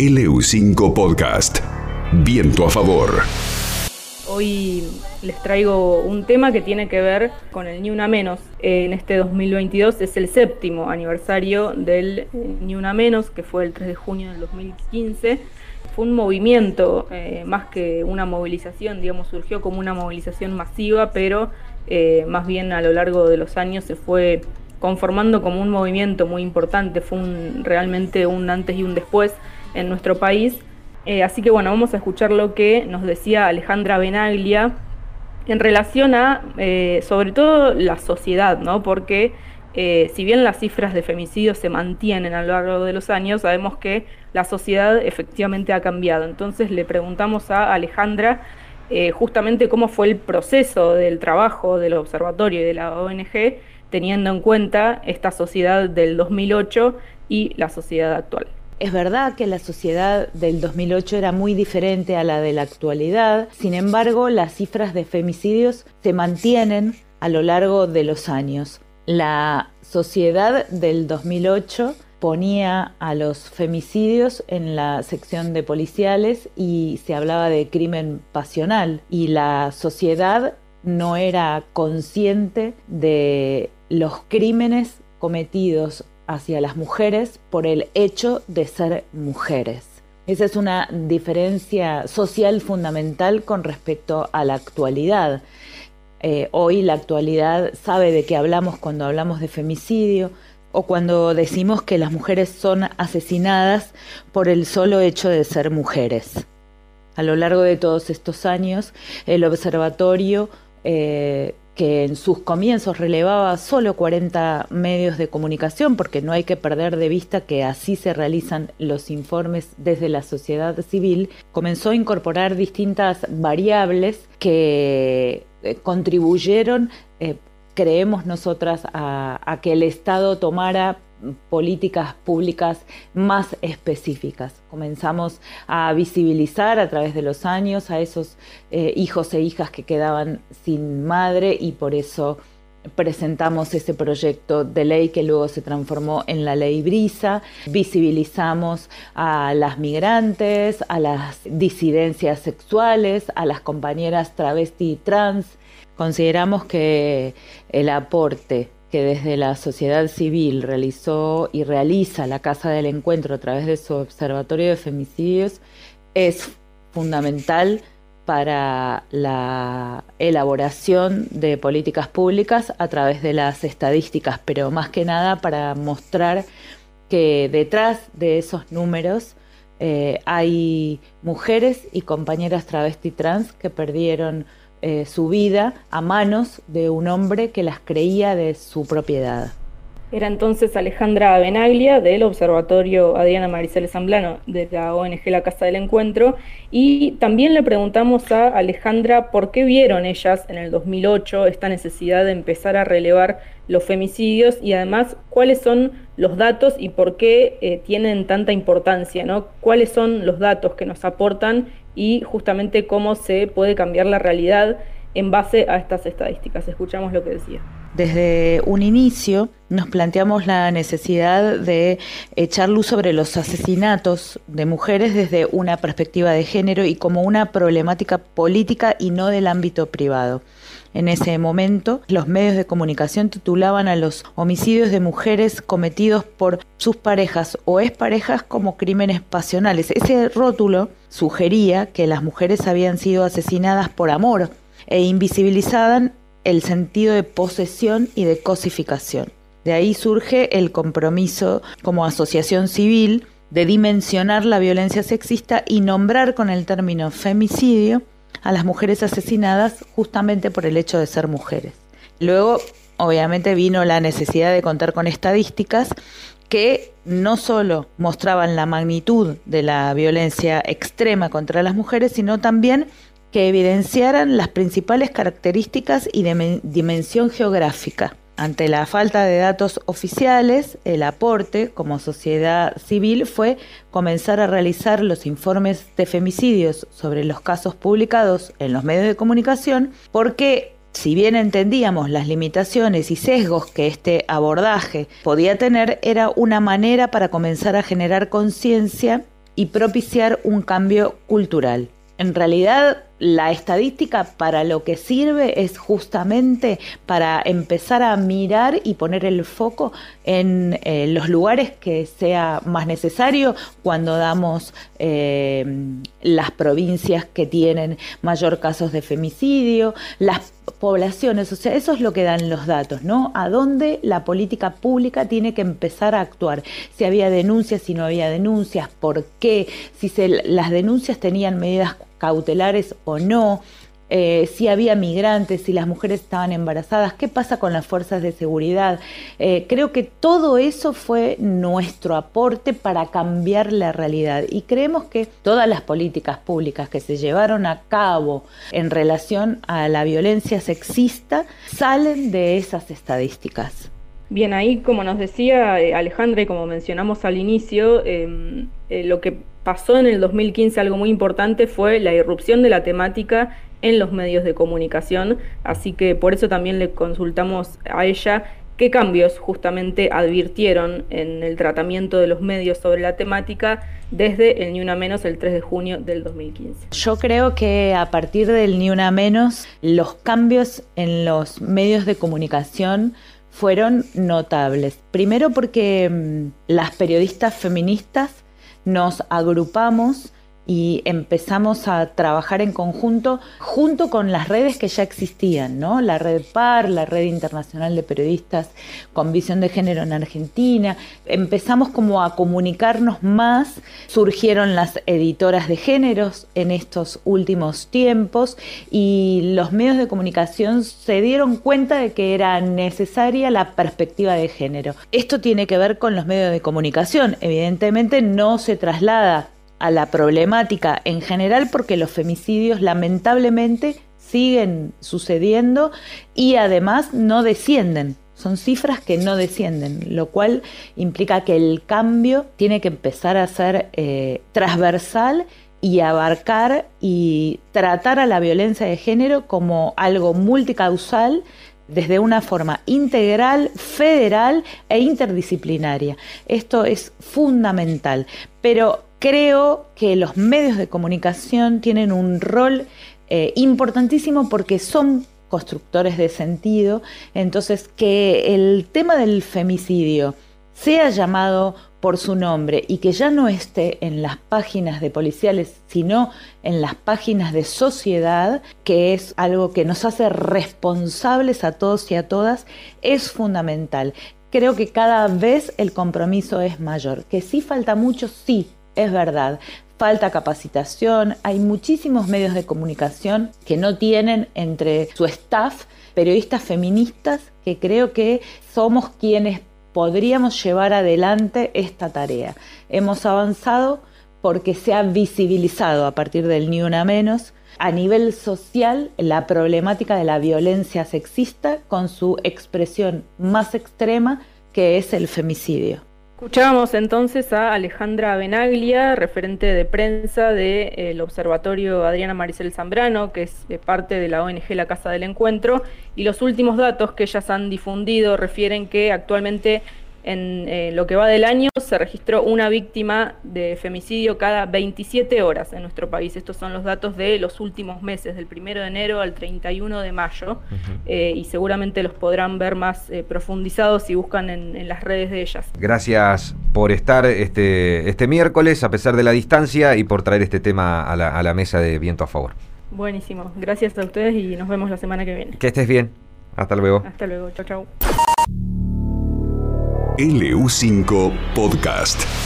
LU5 Podcast. Viento a favor. Hoy les traigo un tema que tiene que ver con el Ni Una Menos. En este 2022 es el séptimo aniversario del eh, Ni Una Menos, que fue el 3 de junio del 2015. Fue un movimiento, eh, más que una movilización, digamos, surgió como una movilización masiva, pero eh, más bien a lo largo de los años se fue conformando como un movimiento muy importante, fue realmente un antes y un después en nuestro país. Eh, así que bueno, vamos a escuchar lo que nos decía Alejandra Benaglia en relación a, eh, sobre todo, la sociedad, ¿no? Porque eh, si bien las cifras de femicidios se mantienen a lo largo de los años, sabemos que la sociedad efectivamente ha cambiado. Entonces le preguntamos a Alejandra justamente cómo fue el proceso del trabajo del observatorio y de la ONG, teniendo en cuenta esta sociedad del 2008 y la sociedad actual. Es verdad que la sociedad del 2008 era muy diferente a la de la actualidad, sin embargo las cifras de femicidios se mantienen a lo largo de los años. La sociedad del 2008 ponía a los femicidios en la sección de policiales y se hablaba de crimen pasional y la sociedad no era consciente de los crímenes cometidos hacia las mujeres por el hecho de ser mujeres. Esa es una diferencia social fundamental con respecto a la actualidad. Eh, hoy la actualidad sabe de qué hablamos cuando hablamos de femicidio o cuando decimos que las mujeres son asesinadas por el solo hecho de ser mujeres. A lo largo de todos estos años, el observatorio eh, que en sus comienzos relevaba solo 40 medios de comunicación, porque no hay que perder de vista que así se realizan los informes desde la sociedad civil, comenzó a incorporar distintas variables que eh, contribuyeron, eh, creemos nosotras, a que el Estado tomara políticas públicas más específicas. Comenzamos a visibilizar a través de los años a esos eh, hijos e hijas que quedaban sin madre y por eso presentamos ese proyecto de ley que luego se transformó en la ley Brisa, visibilizamos a las migrantes, a las disidencias sexuales, a las compañeras travesti y trans. Consideramos que el aporte que desde la sociedad civil realizó y realiza la Casa del Encuentro a través de su Observatorio de Femicidios es fundamental para la elaboración de políticas públicas a través de las estadísticas, pero más que nada para mostrar que detrás de esos números eh, hay mujeres y compañeras travesti trans que perdieron eh, su vida a manos de un hombre que las creía de su propiedad. Era entonces Alejandra Benaglia del Observatorio Adriana Maricel Zamblano de la ONG La Casa del Encuentro y también le preguntamos a Alejandra por qué vieron ellas en el 2008 esta necesidad de empezar a relevar los femicidios y además cuáles son los datos y por qué eh, tienen tanta importancia, ¿no? cuáles son los datos que nos aportan y justamente cómo se puede cambiar la realidad en base a estas estadísticas. Escuchamos lo que decía. Desde un inicio nos planteamos la necesidad de echar luz sobre los asesinatos de mujeres desde una perspectiva de género y como una problemática política y no del ámbito privado. En ese momento, los medios de comunicación titulaban a los homicidios de mujeres cometidos por sus parejas o exparejas como crímenes pasionales. Ese rótulo sugería que las mujeres habían sido asesinadas por amor e invisibilizaban el sentido de posesión y de cosificación. De ahí surge el compromiso como asociación civil de dimensionar la violencia sexista y nombrar con el término femicidio a las mujeres asesinadas justamente por el hecho de ser mujeres. Luego, obviamente, vino la necesidad de contar con estadísticas que no solo mostraban la magnitud de la violencia extrema contra las mujeres, sino también que evidenciaran las principales características y dimensión geográfica. Ante la falta de datos oficiales, el aporte como sociedad civil fue comenzar a realizar los informes de femicidios sobre los casos publicados en los medios de comunicación, porque si bien entendíamos las limitaciones y sesgos que este abordaje podía tener, era una manera para comenzar a generar conciencia y propiciar un cambio cultural. En realidad, la estadística para lo que sirve es justamente para empezar a mirar y poner el foco en eh, los lugares que sea más necesario cuando damos eh, las provincias que tienen mayor casos de femicidio, las poblaciones, o sea, eso es lo que dan los datos, ¿no? A dónde la política pública tiene que empezar a actuar, si había denuncias, si no había denuncias, por qué, si se, las denuncias tenían medidas cautelares o no, eh, si había migrantes, si las mujeres estaban embarazadas, qué pasa con las fuerzas de seguridad. Eh, creo que todo eso fue nuestro aporte para cambiar la realidad y creemos que todas las políticas públicas que se llevaron a cabo en relación a la violencia sexista salen de esas estadísticas. Bien, ahí como nos decía eh, Alejandra y como mencionamos al inicio, em, lo que pasó en el 2015 algo muy importante fue la irrupción de la temática en los medios de comunicación, así que por eso también le consultamos a ella qué cambios justamente advirtieron en el tratamiento de los medios sobre la temática desde el Ni Una Menos el 3 de junio del 2015. Yo creo que a partir del Ni Una Menos los cambios en los medios de comunicación fueron notables. Primero porque mm, las periodistas feministas nos agrupamos y empezamos a trabajar en conjunto junto con las redes que ya existían, ¿no? La red PAR, la red internacional de periodistas con visión de género en Argentina. Empezamos como a comunicarnos más, surgieron las editoras de géneros en estos últimos tiempos y los medios de comunicación se dieron cuenta de que era necesaria la perspectiva de género. Esto tiene que ver con los medios de comunicación, evidentemente no se traslada a la problemática en general porque los femicidios lamentablemente siguen sucediendo y además no descienden. Son cifras que no descienden, lo cual implica que el cambio tiene que empezar a ser eh, transversal y abarcar y tratar a la violencia de género como algo multicausal desde una forma integral, federal e interdisciplinaria. Esto es fundamental, pero creo que los medios de comunicación tienen un rol eh, importantísimo porque son constructores de sentido, entonces que el tema del femicidio sea llamado por su nombre y que ya no esté en las páginas de policiales, sino en las páginas de sociedad, que es algo que nos hace responsables a todos y a todas, es fundamental. Creo que cada vez el compromiso es mayor. Que sí falta mucho, sí, es verdad. Falta capacitación, hay muchísimos medios de comunicación que no tienen entre su staff periodistas feministas que creo que somos quienes podríamos llevar adelante esta tarea. Hemos avanzado porque se ha visibilizado a partir del Ni Una Menos a nivel social la problemática de la violencia sexista con su expresión más extrema que es el femicidio. Escuchábamos entonces a Alejandra Benaglia, referente de prensa del eh, Observatorio Adriana Maricel Zambrano, que es parte de la ONG La Casa del Encuentro, y los últimos datos que ellas han difundido refieren que actualmente en eh, lo que va del año se registró una víctima de femicidio cada 27 horas en nuestro país. Estos son los datos de los últimos meses, del 1 de enero al 31 de mayo, eh, y seguramente los podrán ver más eh, profundizados si buscan en, las redes de ellas. Gracias por estar este, este miércoles, a pesar de la distancia, y por traer este tema a la, a la mesa de Viento a Favor. Buenísimo, gracias a ustedes y nos vemos la semana que viene. Que estés bien. Hasta luego. Hasta luego, chao, chao. LU5 Podcast.